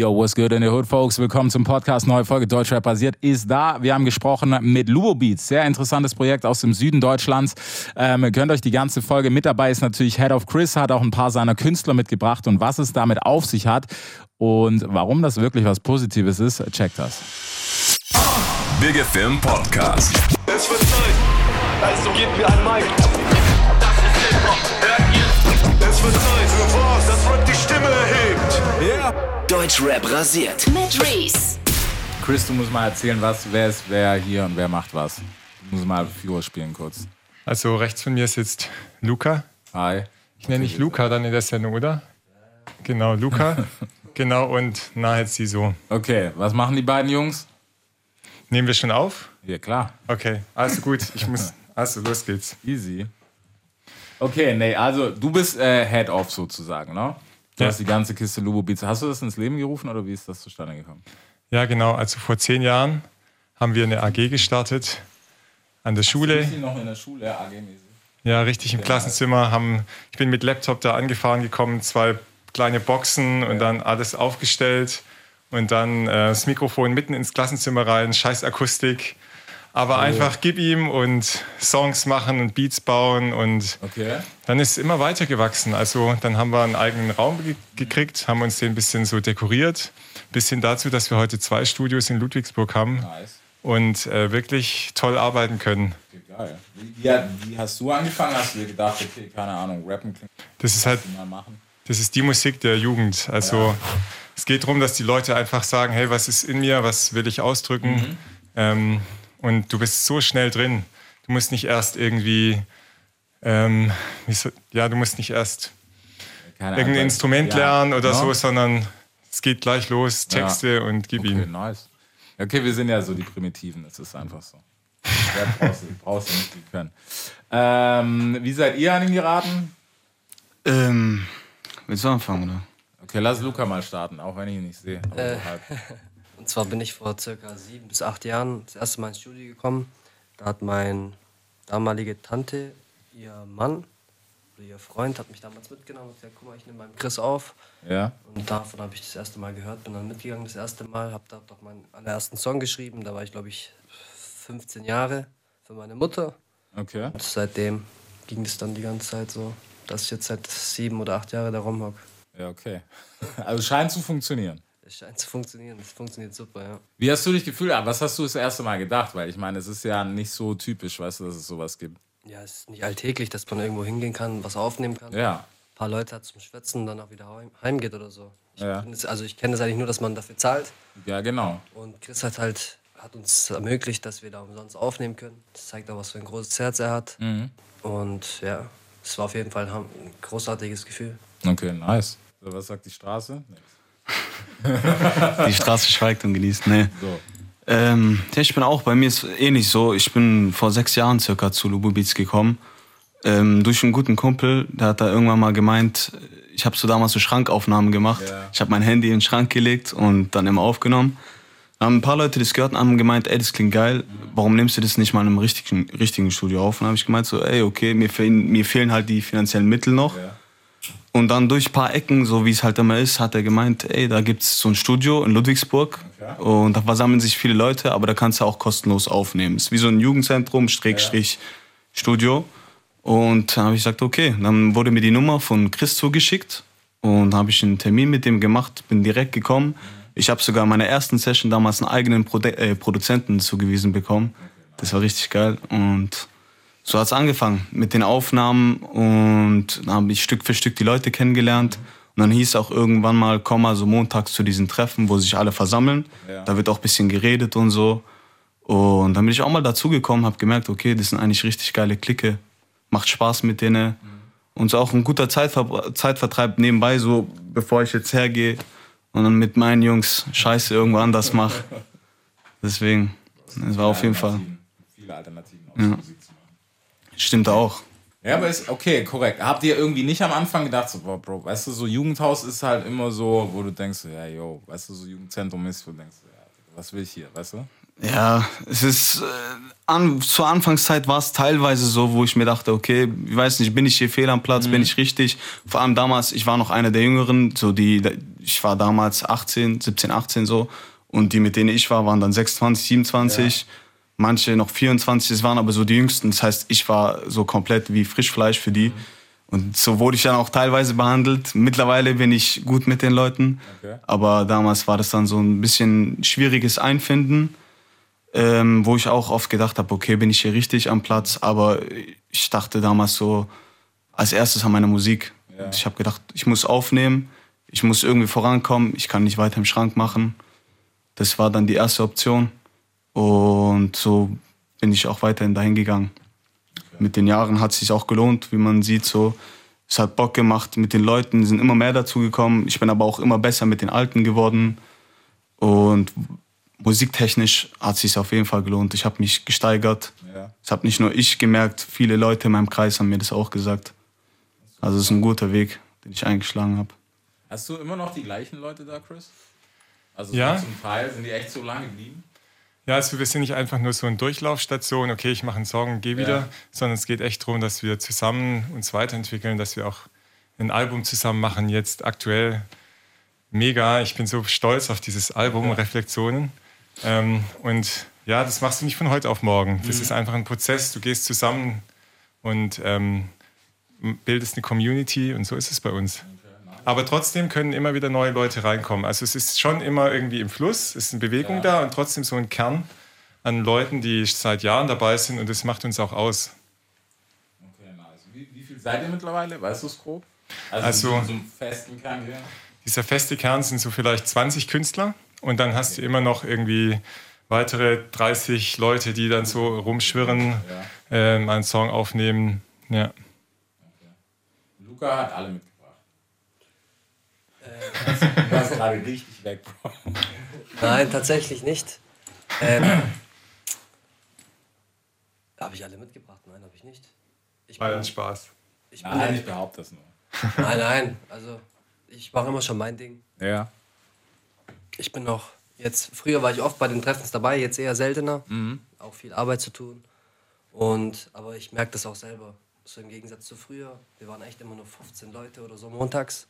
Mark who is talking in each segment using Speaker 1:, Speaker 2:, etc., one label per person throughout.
Speaker 1: Yo, what's good in the hood, folks? Willkommen zum Podcast. Neue Folge Deutschrap basiert ist da. Wir haben gesprochen mit Lubo Beats. Sehr interessantes Projekt aus dem Süden Deutschlands. Ähm, ihr könnt euch die ganze Folge mit dabei ist natürlich Head of Chris, hat auch ein paar seiner Künstler mitgebracht und was es damit auf sich hat und warum das wirklich was Positives ist, checkt das.
Speaker 2: Big Film Podcast.
Speaker 3: Es wird Zeit, also gebt mir ein Mic. Das ist Hip-Hop, hört ihr? Es wird Zeit
Speaker 4: Deutschrap rasiert.
Speaker 5: Mit Reese.
Speaker 1: Chris, du musst mal erzählen, was, wer ist wer hier und wer macht was. Du musst mal Führer spielen kurz.
Speaker 6: Also rechts von mir sitzt Luca.
Speaker 1: Hi.
Speaker 6: Ich nenne dich Luca dann in der Sendung, oder? Genau, Luca. genau, und Nahed so.
Speaker 1: Okay, was machen die beiden Jungs?
Speaker 6: Nehmen wir schon auf?
Speaker 1: Ja, klar.
Speaker 6: Okay, also gut. Ich muss. Also, los geht's.
Speaker 1: Easy. Okay, nee, also du bist äh, Head-Off sozusagen, ne? Du
Speaker 6: Ja.
Speaker 1: hast die ganze Kiste Lubo Beats. Hast du das ins Leben gerufen oder wie ist das zustande gekommen?
Speaker 6: Ja, genau. Also vor zehn Jahren haben wir eine AG gestartet an der Schule.
Speaker 1: Ist die noch in der Schule, AG-mäßig?
Speaker 6: Ja, richtig im Klassenzimmer. Haben, ich bin mit Laptop da angefahren gekommen, zwei kleine Boxen und dann alles aufgestellt und dann äh, das Mikrofon mitten ins Klassenzimmer rein, scheiß Akustik. Aber einfach gib ihm und Songs machen und Beats bauen und
Speaker 1: Okay.
Speaker 6: dann ist es immer weiter gewachsen. Also dann haben wir einen eigenen Raum ge gekriegt, haben uns den ein bisschen so dekoriert, bis hin dazu, dass wir heute zwei Studios in Ludwigsburg haben
Speaker 1: Nice.
Speaker 6: und äh, wirklich toll arbeiten können.
Speaker 1: Okay. Wie, wie, wie hast du angefangen? Hast du dir gedacht, okay, keine Ahnung, rappen klingt
Speaker 6: Das ist halt? Das ist die Musik der Jugend. Also es geht darum, dass die Leute einfach sagen, hey, was ist in mir, was will ich ausdrücken?
Speaker 1: Mhm.
Speaker 6: Ähm, und du bist so schnell drin. Du musst nicht erst irgendwie, ähm, ja, du musst nicht erst
Speaker 1: Keine
Speaker 6: irgendein
Speaker 1: Ahnung.
Speaker 6: Instrument
Speaker 1: Ja.
Speaker 6: lernen oder
Speaker 1: Ja.
Speaker 6: so, sondern es geht gleich los,
Speaker 1: Ja.
Speaker 6: Texte und gib
Speaker 1: Okay,
Speaker 6: ihm.
Speaker 1: nice. Okay, wir sind ja so die Primitiven, das ist einfach so. Wer brauchst du, brauchst du nicht, die können. Ähm, wie seid ihr an ihn geraten?
Speaker 7: Ähm, willst du anfangen, oder?
Speaker 1: Okay, lass Luca mal starten, auch wenn ich ihn nicht sehe. aber
Speaker 8: Äh. zwar bin ich vor circa sieben bis acht Jahren das erste Mal ins Studio gekommen. Da hat mein damalige Tante, ihr Mann oder ihr Freund, hat mich damals mitgenommen und gesagt, guck mal, ich nehme meinen Chris auf.
Speaker 1: Ja?
Speaker 8: Und davon habe ich das erste Mal gehört, bin dann mitgegangen das erste Mal, habe da doch meinen allerersten Song geschrieben. Da war ich, glaube ich, 15 Jahre für meine Mutter.
Speaker 1: Okay.
Speaker 8: Und seitdem ging es dann die ganze Zeit so, dass ich jetzt seit sieben oder acht Jahren da rumhock.
Speaker 1: Ja, okay. Also scheint zu funktionieren.
Speaker 8: Es scheint zu funktionieren, es funktioniert super, ja.
Speaker 1: Wie hast du dich gefühlt? Ah, Was hast du das erste Mal gedacht? Weil ich meine, es ist ja nicht so typisch, weißt du, dass es sowas gibt.
Speaker 8: Ja, es ist nicht alltäglich, dass man irgendwo hingehen kann, was aufnehmen kann.
Speaker 1: Ja.
Speaker 8: Ein paar Leute hat zum Schwätzen und dann auch wieder heim, heimgeht oder so. Ich
Speaker 1: Ja.
Speaker 8: das, also ich kenne das eigentlich nur, dass man dafür zahlt.
Speaker 1: Ja, genau.
Speaker 8: Und Chris hat halt hat uns ermöglicht, dass wir da umsonst aufnehmen können. Das zeigt auch, was für ein großes Herz er hat.
Speaker 1: Mhm.
Speaker 8: Und ja, es war auf jeden Fall ein großartiges Gefühl.
Speaker 1: Okay, nice. So, was sagt die Straße? Nix.
Speaker 7: Die Straße schweigt und genießt. Nee.
Speaker 1: So.
Speaker 7: Ähm, ja, ich bin auch, bei mir ist ähnlich so. Ich bin vor sechs Jahren circa zu Lubu Beats gekommen. Ähm, durch einen guten Kumpel, der hat da irgendwann mal gemeint, ich habe so damals so Schrankaufnahmen gemacht.
Speaker 1: Ja.
Speaker 7: Ich habe mein Handy in den Schrank gelegt und dann immer aufgenommen. Dann haben ein paar Leute das gehört und haben gemeint, ey, das klingt geil, warum nimmst du das nicht mal in einem richtigen, richtigen Studio auf? Und dann habe ich gemeint so, ey, okay, mir fehlen, mir fehlen halt die finanziellen Mittel noch.
Speaker 1: Ja.
Speaker 7: Und dann durch ein paar Ecken, so wie es halt immer ist, hat er gemeint, ey, da gibt's so ein Studio in Ludwigsburg.
Speaker 1: Okay.
Speaker 7: Und da versammeln sich viele Leute, aber da kannst du auch kostenlos aufnehmen. Ist wie so ein Jugendzentrum, Schrägstrich Studio. Und dann habe ich gesagt, okay. Dann wurde mir die Nummer von Chris zugeschickt. Und habe ich einen Termin mit dem gemacht, bin direkt gekommen. Ich habe sogar in meiner ersten Session damals einen eigenen Produ äh, Produzenten zugewiesen bekommen. Das war richtig geil. Und so hat's angefangen mit den Aufnahmen und dann habe ich Stück für Stück die Leute kennengelernt. Und dann hieß auch irgendwann mal, komm mal so montags zu diesen Treffen, wo sich alle versammeln.
Speaker 1: Ja.
Speaker 7: Da wird auch ein bisschen geredet und so. Und dann bin ich auch mal dazugekommen, habe gemerkt, okay, das sind eigentlich richtig geile Clique. Macht Spaß mit denen. Und so auch ein guter Zeitver Zeitvertreib nebenbei, so bevor ich jetzt hergehe und dann mit meinen Jungs Scheiße irgendwo anders mache. Deswegen, das war auf jeden Fall.
Speaker 1: Viele Alternativen aus Musik zu machen.
Speaker 7: Stimmt auch.
Speaker 1: Ja, aber ist okay, korrekt. Habt ihr irgendwie nicht am Anfang gedacht, so, boah, Bro, weißt du, so Jugendhaus ist halt immer so, wo du denkst, ja, yo, weißt du, so Jugendzentrum ist, wo du denkst, ja, was will ich hier, weißt du?
Speaker 7: Ja, es ist. Äh, an, zur Anfangszeit war es teilweise so, wo ich mir dachte, okay, ich weiß nicht, bin ich hier fehl am Platz, bin ich richtig? Vor allem damals, ich war noch einer der Jüngeren, so die, ich war damals 18, 17, 18 so. Und die, mit denen ich war, waren dann 26, 27. Manche noch 24, es waren aber so die Jüngsten. Das heißt, ich war so komplett wie Frischfleisch für die. Und so wurde ich dann auch teilweise behandelt. Mittlerweile bin ich gut mit den Leuten.
Speaker 1: Okay.
Speaker 7: Aber damals war das dann so ein bisschen schwieriges Einfinden, ähm, wo ich auch oft gedacht habe, okay, bin ich hier richtig am Platz? Aber ich dachte damals so als erstes an meine Musik.
Speaker 1: Ja.
Speaker 7: Ich habe gedacht, ich muss aufnehmen, ich muss irgendwie vorankommen, ich kann nicht weiter im Schrank machen. Das war dann die erste Option. Und so bin ich auch weiterhin dahin gegangen. Mit den Jahren hat es sich auch gelohnt, wie man sieht, so. Es hat Bock gemacht mit den Leuten, sind immer mehr dazugekommen. Ich bin aber auch immer besser mit den Alten geworden. Und musiktechnisch hat es sich auf jeden Fall gelohnt. Ich habe mich gesteigert.
Speaker 1: Ja.
Speaker 7: Das habe nicht nur ich gemerkt, viele Leute in meinem Kreis haben mir das auch gesagt. Also es ist ein guter Weg, den ich eingeschlagen habe.
Speaker 1: Hast du immer noch die gleichen Leute da, Chris? Also
Speaker 6: Ja.
Speaker 1: zum Teil sind die echt so lange geblieben?
Speaker 6: Ja, also wir sind nicht einfach nur so eine Durchlaufstation, okay, ich mache einen Song und gehe wieder,
Speaker 1: Ja.
Speaker 6: sondern es geht echt darum, dass wir zusammen uns weiterentwickeln, dass wir auch ein Album zusammen machen, jetzt aktuell mega. Ich bin so stolz auf dieses Album, Reflexionen. Ähm, und ja, das machst du nicht von heute auf morgen. Das ist einfach ein Prozess. Du gehst zusammen und ähm, bildest eine Community und so ist es bei uns. Aber trotzdem können immer wieder neue Leute reinkommen. Also es ist schon immer irgendwie im Fluss, es ist eine Bewegung da und trotzdem so ein Kern an Leuten, die seit Jahren dabei sind und das macht uns auch aus.
Speaker 1: Okay, nice. Wie, wie viel seid ihr mittlerweile? Weißt du es grob? Also,
Speaker 6: Also-
Speaker 1: so, einen festen Kern hier?
Speaker 6: Dieser feste Kern sind so vielleicht 20 Künstler und dann hast du immer noch irgendwie weitere 30 Leute, die dann so rumschwirren, ähm, einen Song aufnehmen. Ja.
Speaker 1: Luca hat alle mitgebracht. Du warst gerade richtig weg, Bro.
Speaker 8: Nein, tatsächlich nicht. Ähm, habe ich alle mitgebracht? Nein, habe ich nicht. Ich
Speaker 6: War
Speaker 8: bin,
Speaker 6: ein Spaß.
Speaker 8: ich bin
Speaker 1: Nein, ich behaupte das nur.
Speaker 8: nein, nein. Also ich mache immer schon mein Ding.
Speaker 1: Ja.
Speaker 8: Ich bin noch jetzt. Früher war ich oft bei den Treffens dabei, jetzt eher seltener. Auch viel Arbeit zu tun. Und aber ich merke das auch selber. So im Gegensatz zu früher. Wir waren echt immer nur 15 Leute oder so montags.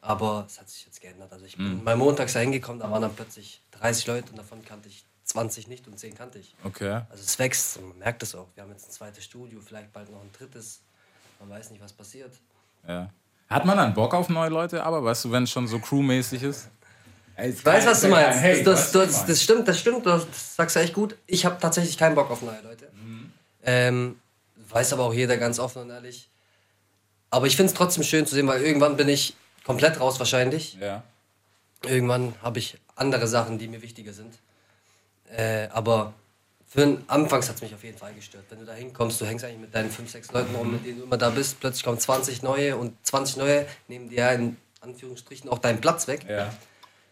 Speaker 8: Aber es hat sich jetzt geändert. Also ich bin mal montags da hingekommen, da waren dann plötzlich 30 Leute und davon kannte ich 20 nicht und 10 kannte ich.
Speaker 1: Okay.
Speaker 8: Also es wächst und man merkt es auch. Wir haben jetzt ein zweites Studio, vielleicht bald noch ein drittes. Man weiß nicht, was passiert.
Speaker 1: Ja. Hat man dann Bock auf neue Leute, aber weißt du, wenn es schon so crewmäßig ist?
Speaker 8: Ich weiß, was du meinst.
Speaker 1: Hey,
Speaker 8: das,
Speaker 1: weißt du,
Speaker 8: das, das, das stimmt, das stimmt. Das sagst du echt gut. Ich habe tatsächlich keinen Bock auf neue Leute. Ähm, weiß aber auch jeder ganz offen und ehrlich. Aber ich finde es trotzdem schön zu sehen, weil irgendwann bin ich komplett raus wahrscheinlich.
Speaker 1: Ja.
Speaker 8: Irgendwann habe ich andere Sachen, die mir wichtiger sind. Äh, aber für den Anfangs hat es mich auf jeden Fall gestört. Wenn du da hinkommst, du hängst eigentlich mit deinen 5, 6 Leuten rum, mit denen du immer da bist, plötzlich kommen 20 neue und 20 neue nehmen dir in Anführungsstrichen auch deinen Platz weg
Speaker 1: Ja.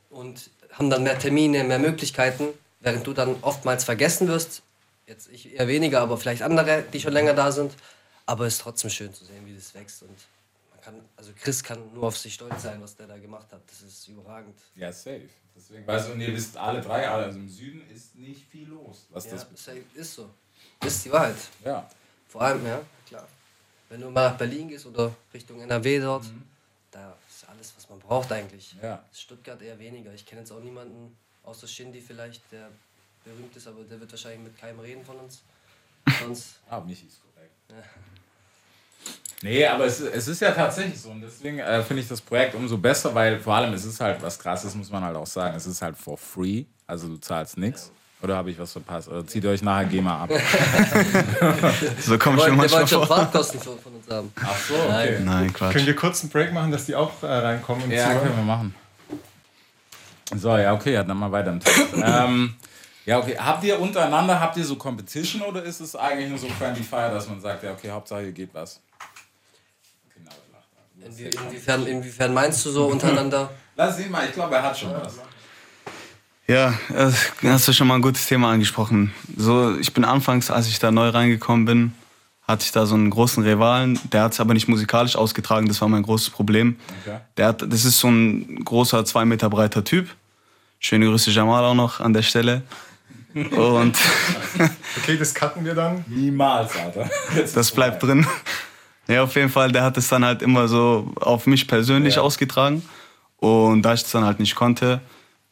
Speaker 8: und haben dann mehr Termine, mehr Möglichkeiten, während du dann oftmals vergessen wirst. Jetzt ich eher weniger, aber vielleicht andere, die schon länger da sind. Aber es ist trotzdem schön zu sehen, wie das wächst. Und kann, also Chris kann nur auf sich stolz sein, was der da gemacht hat. Das ist überragend.
Speaker 1: Ja, safe. Deswegen, weißt du, und ihr wisst alle drei, also im Süden ist nicht viel los. Was
Speaker 8: Ja,
Speaker 1: das
Speaker 8: ist, ist so. Das ist die Wahrheit.
Speaker 1: ja.
Speaker 8: Vor allem, ja, klar. Wenn du mal nach Berlin gehst oder Richtung NRW dort, da ist alles, was man braucht eigentlich.
Speaker 1: Ja.
Speaker 8: Stuttgart eher weniger. Ich kenne jetzt auch niemanden, außer Shindy vielleicht, der berühmt ist, aber der wird wahrscheinlich mit keinem reden von uns. Sonst,
Speaker 1: Ah, Michi ist korrekt. Nee, aber es, es ist ja tatsächlich so und deswegen äh, finde ich das Projekt umso besser, weil vor allem es ist halt was krasses, muss man halt auch sagen. Es ist halt for free, also du zahlst nichts. Oder habe ich was verpasst? Oder zieht euch nachher GEMA ab?
Speaker 7: So komme ich mir
Speaker 8: wollte
Speaker 7: manchmal
Speaker 8: schon
Speaker 7: vor.
Speaker 8: Fahrtkosten von, von uns haben.
Speaker 1: Ach so, okay.
Speaker 7: Nein, Quatsch.
Speaker 6: Können wir kurz einen Break machen, dass die auch äh, reinkommen? Und
Speaker 1: Ja,
Speaker 6: zuhören?
Speaker 1: können wir machen. So, ja, okay, ja, dann mal weiter im Text. ähm, ja, okay. Habt ihr untereinander, habt ihr so Competition oder ist es eigentlich nur so Friendly Fire, dass man sagt, ja, okay, Hauptsache hier geht was?
Speaker 8: Inwie, inwiefern, inwiefern meinst du so untereinander?
Speaker 1: Lass ihn mal, ich glaube, er hat schon was.
Speaker 7: Ja, äh, hast du schon mal ein gutes Thema angesprochen. So, ich bin anfangs, als ich da neu reingekommen bin, hatte ich da so einen großen Rivalen. Der hat es aber nicht musikalisch ausgetragen, das war mein großes Problem.
Speaker 1: Okay.
Speaker 7: Der hat, das ist so ein großer, zwei Meter breiter Typ. Schöne Grüße Jamal auch noch an der Stelle. Und
Speaker 6: Okay, das cutten wir dann.
Speaker 1: Niemals, Alter.
Speaker 7: das bleibt drin. Ja, auf jeden Fall, der hat es dann halt immer so auf mich persönlich ausgetragen. Und da ich das dann halt nicht konnte,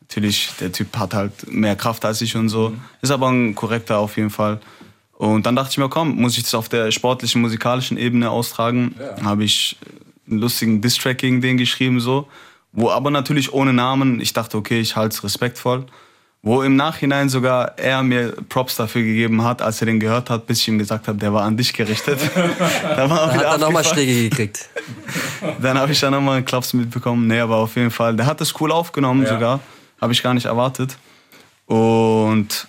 Speaker 7: natürlich, der Typ hat halt mehr Kraft als ich und so. Ist aber ein korrekter auf jeden Fall. Und dann dachte ich mir, komm, muss ich das auf der sportlichen, musikalischen Ebene austragen. Habe ich einen lustigen Diss-Track gegen den geschrieben, so. Wo aber natürlich ohne Namen, ich dachte, okay, ich halte es respektvoll. Wo im Nachhinein sogar er mir Props dafür gegeben hat, als er den gehört hat, bis ich ihm gesagt habe, der war an dich gerichtet. da war er
Speaker 8: Da
Speaker 7: wieder
Speaker 8: hat er nochmal. Schläge gekriegt.
Speaker 7: Dann habe ich dann nochmal einen Klaps mitbekommen. Nee, aber auf jeden Fall, der hat das cool aufgenommen
Speaker 1: Ja.
Speaker 7: sogar. Habe ich gar nicht erwartet. Und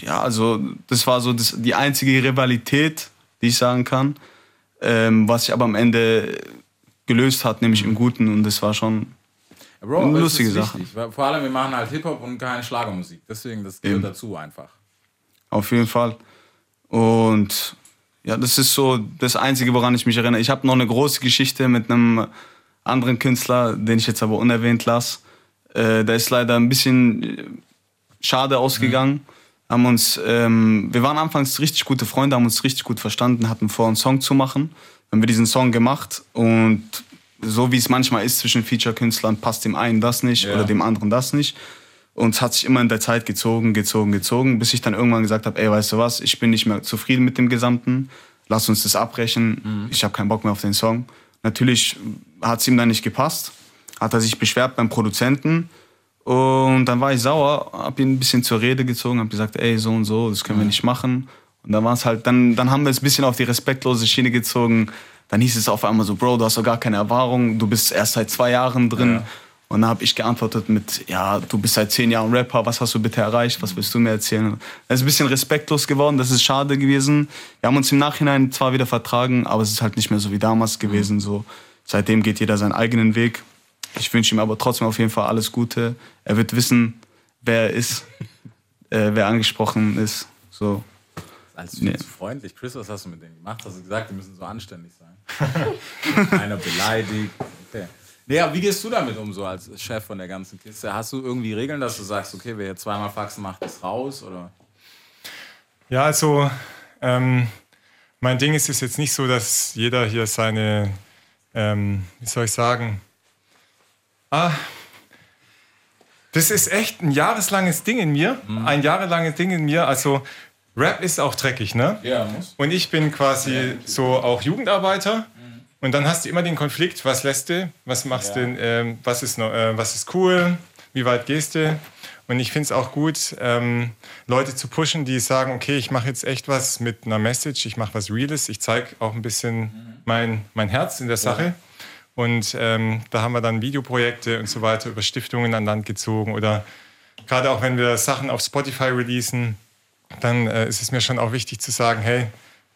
Speaker 7: ja, also das war so das, die einzige Rivalität, die ich sagen kann, ähm, was sich aber am Ende gelöst hat, nämlich im Guten. Und das war schon
Speaker 1: Bro,
Speaker 7: Lustige Sache.
Speaker 1: wichtig, Vor allem, wir machen halt Hip-Hop und keine Schlagermusik. Deswegen, das gehört
Speaker 7: Eben.
Speaker 1: dazu einfach.
Speaker 7: Auf jeden Fall. Und ja, das ist so das Einzige, woran ich mich erinnere. Ich habe noch eine große Geschichte mit einem anderen Künstler, den ich jetzt aber unerwähnt lasse. Äh, der ist leider ein bisschen äh, schade ausgegangen. Haben uns, ähm, wir waren anfangs richtig gute Freunde, haben uns richtig gut verstanden, hatten vor, einen Song zu machen. Dann haben wir diesen Song gemacht und so wie es manchmal ist zwischen Feature-Künstlern, passt dem einen das nicht
Speaker 1: Ja.
Speaker 7: oder dem anderen das nicht. Und es hat sich immer in der Zeit gezogen, gezogen, gezogen, bis ich dann irgendwann gesagt habe, ey, weißt du was, ich bin nicht mehr zufrieden mit dem Gesamten, lass uns das abbrechen, ich habe keinen Bock mehr auf den Song. Natürlich hat es ihm dann nicht gepasst, hat er sich beschwert beim Produzenten und dann war ich sauer, habe ihn ein bisschen zur Rede gezogen, habe gesagt, ey, so und so, das können wir nicht machen. Und dann war es halt, dann, dann haben wir es ein bisschen auf die respektlose Schiene gezogen. Dann hieß es auf einmal so, Bro, du hast doch gar keine Erfahrung, du bist erst seit zwei Jahren drin. Und dann habe ich geantwortet mit, ja, du bist seit zehn Jahren Rapper, was hast du bitte erreicht, was willst du mir erzählen? Das ist ein bisschen respektlos geworden, das ist schade gewesen. Wir haben uns im Nachhinein zwar wieder vertragen, aber es ist halt nicht mehr so wie damals gewesen. So. Seitdem geht jeder seinen eigenen Weg. Ich wünsche ihm aber trotzdem auf jeden Fall alles Gute. Er wird wissen, wer er ist, äh, wer angesprochen ist. So.
Speaker 1: Als
Speaker 7: Nee.
Speaker 1: zu freundlich. Chris, was hast du mit denen gemacht? Hast du gesagt, die müssen so anständig sein? Einer beleidigt. Okay. Aber wie gehst du damit um, so als Chef von der ganzen Kiste? Hast du irgendwie Regeln, dass du sagst, okay, wer jetzt zweimal Faxen macht, ist raus? Oder?
Speaker 6: Ja, also ähm, mein Ding ist es jetzt nicht so, dass jeder hier seine, ähm, wie soll ich sagen, ah, das ist echt ein jahreslanges Ding in mir, ein jahrelanges Ding in mir. Also Rap ist auch dreckig, ne?
Speaker 1: Ja, muss.
Speaker 6: Und ich bin quasi so auch Jugendarbeiter. Und dann hast du immer den Konflikt, was lässt du, was machst
Speaker 1: Ja.
Speaker 6: du, ähm, was, ist noch, äh, was ist cool, wie weit gehst du. Und ich finde es auch gut, ähm, Leute zu pushen, die sagen, okay, ich mache jetzt echt was mit einer Message, ich mache was Reales, ich zeige auch ein bisschen mein, mein Herz in der Sache. Und ähm, da haben wir dann Videoprojekte und so weiter über Stiftungen an Land gezogen. Oder gerade auch wenn wir Sachen auf Spotify releasen, dann äh, ist es mir schon auch wichtig zu sagen, hey,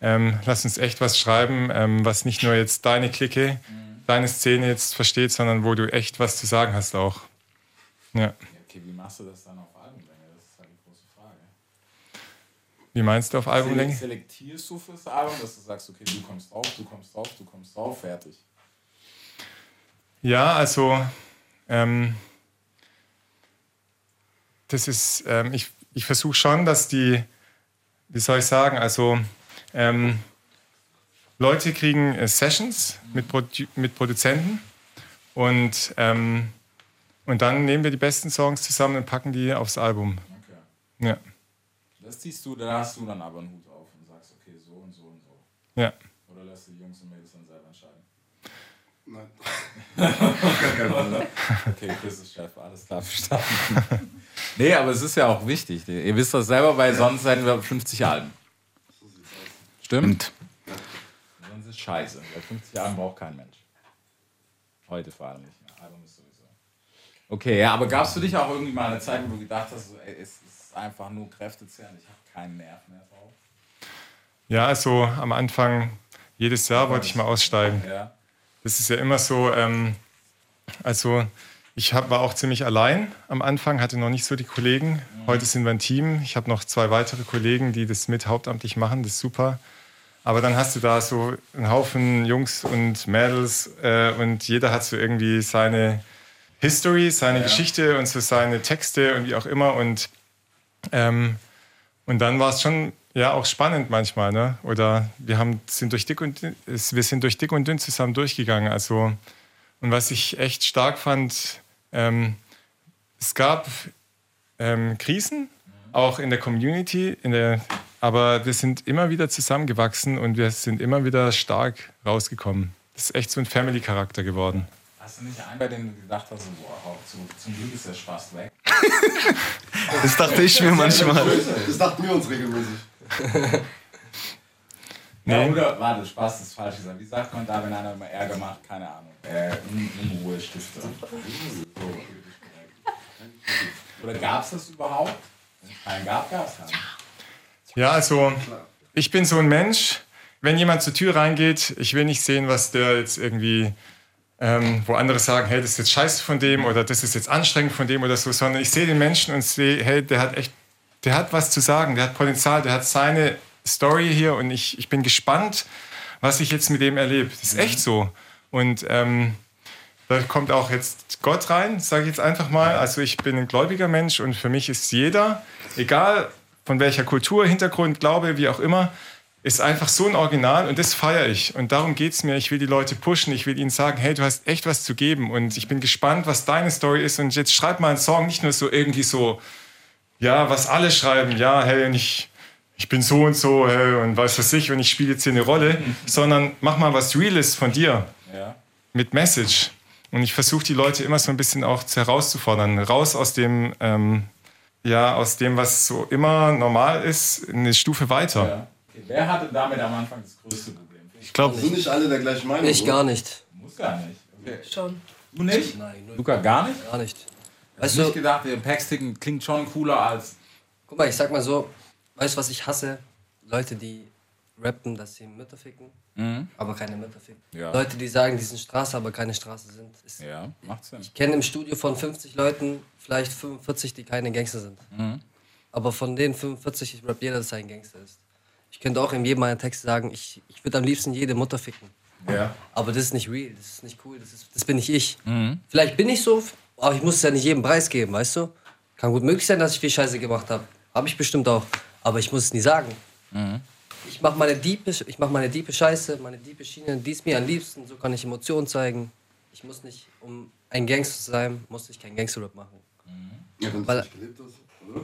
Speaker 6: ähm, lass uns echt was schreiben, ähm, was nicht nur jetzt deine Clique, deine Szene jetzt versteht, sondern wo du echt was zu sagen hast auch. Ja.
Speaker 1: Okay, wie machst du das dann auf Albumlänge? Das ist halt die große Frage.
Speaker 6: Wie meinst du auf Albumlänge?
Speaker 1: Selektierst du fürs Album, dass du sagst, okay, du kommst drauf, du kommst drauf, du kommst drauf, fertig.
Speaker 6: Ja, also ähm, das ist, ähm, ich, ich versuche schon, dass die, wie soll ich sagen, also ähm, Leute kriegen äh, Sessions mit, Produ mit Produzenten und, ähm, und dann nehmen wir die besten Songs zusammen und packen die aufs Album.
Speaker 1: Okay.
Speaker 6: Ja,
Speaker 1: Das ziehst du, da hast du dann aber einen Hut auf und sagst, okay, so und so und so.
Speaker 6: ja.
Speaker 1: Oder lässt du die Jungs und Mädels dann selber entscheiden?
Speaker 4: Nein.
Speaker 1: Okay, Chris ist Chef, alles klar verstanden. nee, aber es ist ja auch wichtig. Ihr wisst das selber, weil sonst hätten wir 50 Alben. Stimmt? Sonst ist scheiße. Weil 50 Alben braucht kein Mensch. Heute vor allem nicht mehr. Album ist sowieso. Okay, ja, aber gab es für dich auch irgendwie mal eine Zeit, wo du gedacht hast, so, ey, es ist einfach nur Kräftezehrend, ich habe keinen Nerv mehr drauf?
Speaker 6: ja, also am Anfang jedes Jahr wollte ich mal aussteigen.
Speaker 1: Ja.
Speaker 6: Das ist ja immer so, ähm, also ich hab, war auch ziemlich allein am Anfang, hatte noch nicht so die Kollegen. Heute sind wir ein Team. Ich habe noch zwei weitere Kollegen, die das mit hauptamtlich machen. Das ist super. Aber dann hast du da so einen Haufen Jungs und Mädels äh, und jeder hat so irgendwie seine History, seine Geschichte und so seine Texte und wie auch immer. Und Ähm, und dann war es schon ja auch spannend manchmal, ne? Oder wir haben sind durch dick und wir sind durch dick und dünn zusammen durchgegangen. Also und was ich echt stark fand, ähm, es gab ähm, Krisen, auch in der Community, in der, aber wir sind immer wieder zusammengewachsen und wir sind immer wieder stark rausgekommen. Das ist echt so ein Family-Charakter geworden.
Speaker 1: Hast du nicht einen, bei dem du gedacht hast, boah, zum, zum Glück ist der Spaß weg?
Speaker 7: Das dachte ich mir manchmal.
Speaker 4: Das dachten wir uns regelmäßig.
Speaker 1: Ja, oder, warte, Spaß ist falsch gesagt. Wie sagt man da, wenn einer immer Ärger macht? Keine Ahnung. Äh, Un- Unruhestifter. So. Oder gab es das überhaupt? Wenn es keinen gab, gab es keinen.
Speaker 6: Ja, also ich bin so ein Mensch, wenn jemand zur Tür reingeht, ich will nicht sehen, was der jetzt irgendwie, ähm, wo andere sagen, hey, das ist jetzt scheiße von dem oder das ist jetzt anstrengend von dem oder so, sondern ich sehe den Menschen und sehe, hey, der hat echt, der hat was zu sagen, der hat Potenzial, der hat seine Story hier und ich, ich bin gespannt, was ich jetzt mit dem erlebe. Das ist echt so. Und ähm, da kommt auch jetzt Gott rein, sage ich jetzt einfach mal. Also ich bin ein gläubiger Mensch und für mich ist jeder, egal von welcher Kultur, Hintergrund, Glaube, wie auch immer, ist einfach so ein Original und das feiere ich. Und darum geht es mir. Ich will die Leute pushen, ich will ihnen sagen, hey, du hast echt was zu geben und ich bin gespannt, was deine Story ist. Und jetzt schreib mal einen Song, nicht nur so irgendwie so, ja, was alle schreiben, ja, hey, und ich, ich bin so und so, hey, und was weiß ich, und ich spiele jetzt hier eine Rolle, sondern mach mal was Reales von dir
Speaker 1: Ja.
Speaker 6: mit Message. Und ich versuche die Leute immer so ein bisschen auch zu herauszufordern, raus aus dem, ähm, ja, aus dem, was so immer normal ist, eine Stufe weiter.
Speaker 1: ja. Okay. Wer hatte damit am Anfang das größte Problem?
Speaker 7: Ich glaube,
Speaker 4: Sind nicht alle der gleichen Meinung?
Speaker 8: Ich gar nicht.
Speaker 1: Muss gar nicht. Okay.
Speaker 5: Schon.
Speaker 1: Du nicht?
Speaker 8: Nein, null.
Speaker 1: Luca, gar nicht?
Speaker 8: Gar nicht.
Speaker 1: Hast
Speaker 8: Weißt
Speaker 1: du nicht
Speaker 8: du,
Speaker 1: gedacht, der Packsticken klingt schon cooler als.
Speaker 8: guck mal, ich sag mal so, weißt du, was ich hasse? Leute, die rappen, dass sie Mütter ficken, aber keine Mütter ficken.
Speaker 1: Ja.
Speaker 8: Leute, die sagen, die sind Straße, aber keine Straße sind. Ist,
Speaker 1: Ja, macht Sinn.
Speaker 8: Ich kenne im Studio von 50 Leuten vielleicht 45, die keine Gangster sind. Aber von den 45 rappt jeder, dass er ein Gangster ist. Ich könnte auch in jedem meiner Texte sagen, ich, ich würde am liebsten jede Mutter ficken.
Speaker 1: Ja.
Speaker 8: Aber das ist nicht real, das ist nicht cool, das, ist, das bin nicht ich. Vielleicht bin ich so, aber ich muss es ja nicht jedem Preis geben, weißt du? Kann gut möglich sein, dass ich viel Scheiße gemacht habe. Habe ich bestimmt auch. Aber ich muss es nie sagen. Ich mache meine diepe, ich mach meine diepe Scheiße, meine diepe Schiene, die ist mir am liebsten. So kann ich Emotionen zeigen. Ich muss nicht, um ein Gangster zu sein, muss ich kein Gangster-Rap machen.
Speaker 4: Ja, wenn du nicht gelebt hast, oder?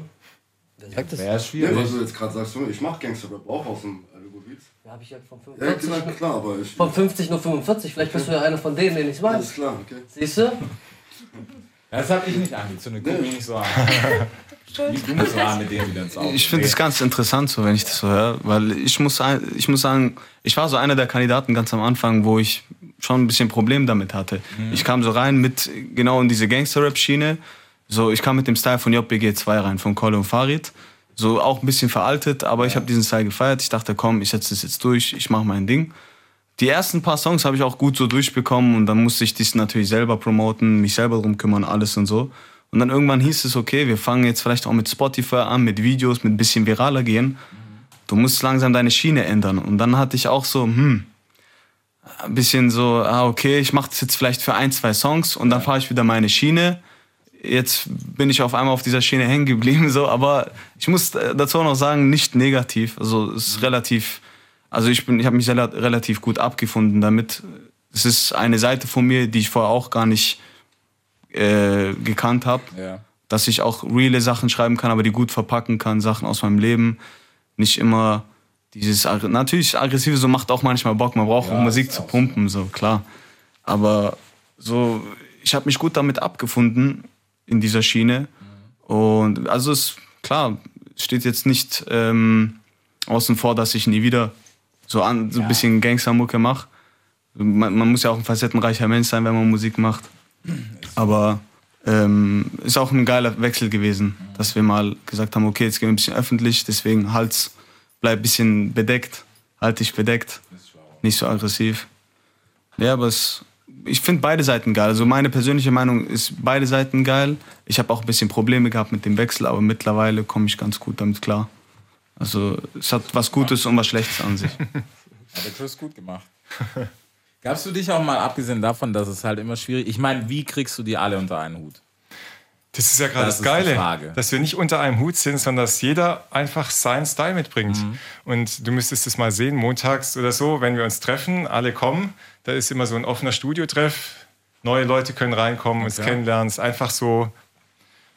Speaker 8: Wer sagt das?
Speaker 1: Wäre
Speaker 4: Ja,
Speaker 1: schwierig.
Speaker 4: was du jetzt gerade sagst, du, ich mach Gangster-Rap auch aus dem Beats.
Speaker 8: Ja, habe ich ja von
Speaker 4: Ja,
Speaker 8: 45,
Speaker 4: klar, klar, aber ich...
Speaker 8: von 50 nur 45. Vielleicht bist du ja einer von denen, den ich
Speaker 4: Alles
Speaker 8: weiß.
Speaker 4: klar, okay.
Speaker 8: Siehst du?
Speaker 1: Das hab ich nicht angezündet. Guck mich nicht so an.
Speaker 7: Ich finde es ganz interessant, so wenn ich das so höre, weil ich muss, ich muss sagen, ich war so einer der Kandidaten ganz am Anfang, wo ich schon ein bisschen Problem damit hatte. Ich kam so rein mit genau in diese Gangster-Rap-Schiene. So, ich kam mit dem Style von JBG2 rein, von Kolle und Farid. So auch ein bisschen veraltet, aber ich habe diesen Style gefeiert. Ich dachte, komm, ich setze das jetzt durch, ich mache mein Ding. Die ersten paar Songs habe ich auch gut so durchbekommen und dann musste ich das natürlich selber promoten, mich selber drum kümmern, alles und so. Und dann irgendwann hieß es, okay, wir fangen jetzt vielleicht auch mit Spotify an, mit Videos, mit ein bisschen viraler gehen. Du musst langsam deine Schiene ändern. Und dann hatte ich auch so, hm, ein bisschen so, ah, okay, ich mache das jetzt vielleicht für ein, zwei Songs und dann fahre ich wieder meine Schiene. Jetzt bin ich auf einmal auf dieser Schiene hängen geblieben, so, aber ich muss äh, dazu auch noch sagen, nicht negativ. Also es ist relativ, also ich bin, ich habe mich rela- relativ gut abgefunden damit. Es ist eine Seite von mir, die ich vorher auch gar nicht äh, gekannt habe
Speaker 1: Ja.
Speaker 7: dass ich auch reale Sachen schreiben kann, aber die gut verpacken kann, Sachen aus meinem Leben. Nicht immer dieses, natürlich aggressive, so macht auch manchmal Bock, man braucht
Speaker 1: Ja,
Speaker 7: auch Musik zu pumpen, so klar. Aber so, ich habe mich gut damit abgefunden in dieser Schiene. Und also es, klar, steht jetzt nicht ähm, außen vor, dass ich nie wieder so, an, so ein bisschen Gangstermucke mache. Man, man muss ja auch ein facettenreicher Mensch sein, wenn man Musik macht. Aber ähm, ist auch ein geiler Wechsel gewesen, dass wir mal gesagt haben, okay, jetzt gehen wir ein bisschen öffentlich, deswegen Hals, bleib ein bisschen bedeckt, halt dich bedeckt, nicht so aggressiv. Ja, aber es, ich finde beide Seiten geil. Also meine persönliche Meinung ist beide Seiten geil. Ich habe auch ein bisschen Probleme gehabt mit dem Wechsel, aber mittlerweile komme ich ganz gut damit klar. Also es hat was Gutes und was Schlechtes an sich.
Speaker 1: Hat der Chris gut gemacht. Gabst du dich auch mal, abgesehen davon, dass es halt immer schwierig Ich meine, wie kriegst du die alle unter einen Hut?
Speaker 6: Das ist ja gerade
Speaker 1: Das
Speaker 6: das,
Speaker 1: ist
Speaker 6: Geile, dass wir nicht unter einem Hut sind, sondern dass jeder einfach seinen Style mitbringt.
Speaker 1: Mhm.
Speaker 6: Und du müsstest es mal sehen, montags oder so, wenn wir uns treffen, alle kommen, da ist immer so ein offener Studiotreff. Neue Leute können reinkommen, uns
Speaker 1: Okay.
Speaker 6: kennenlernen. Es ist einfach so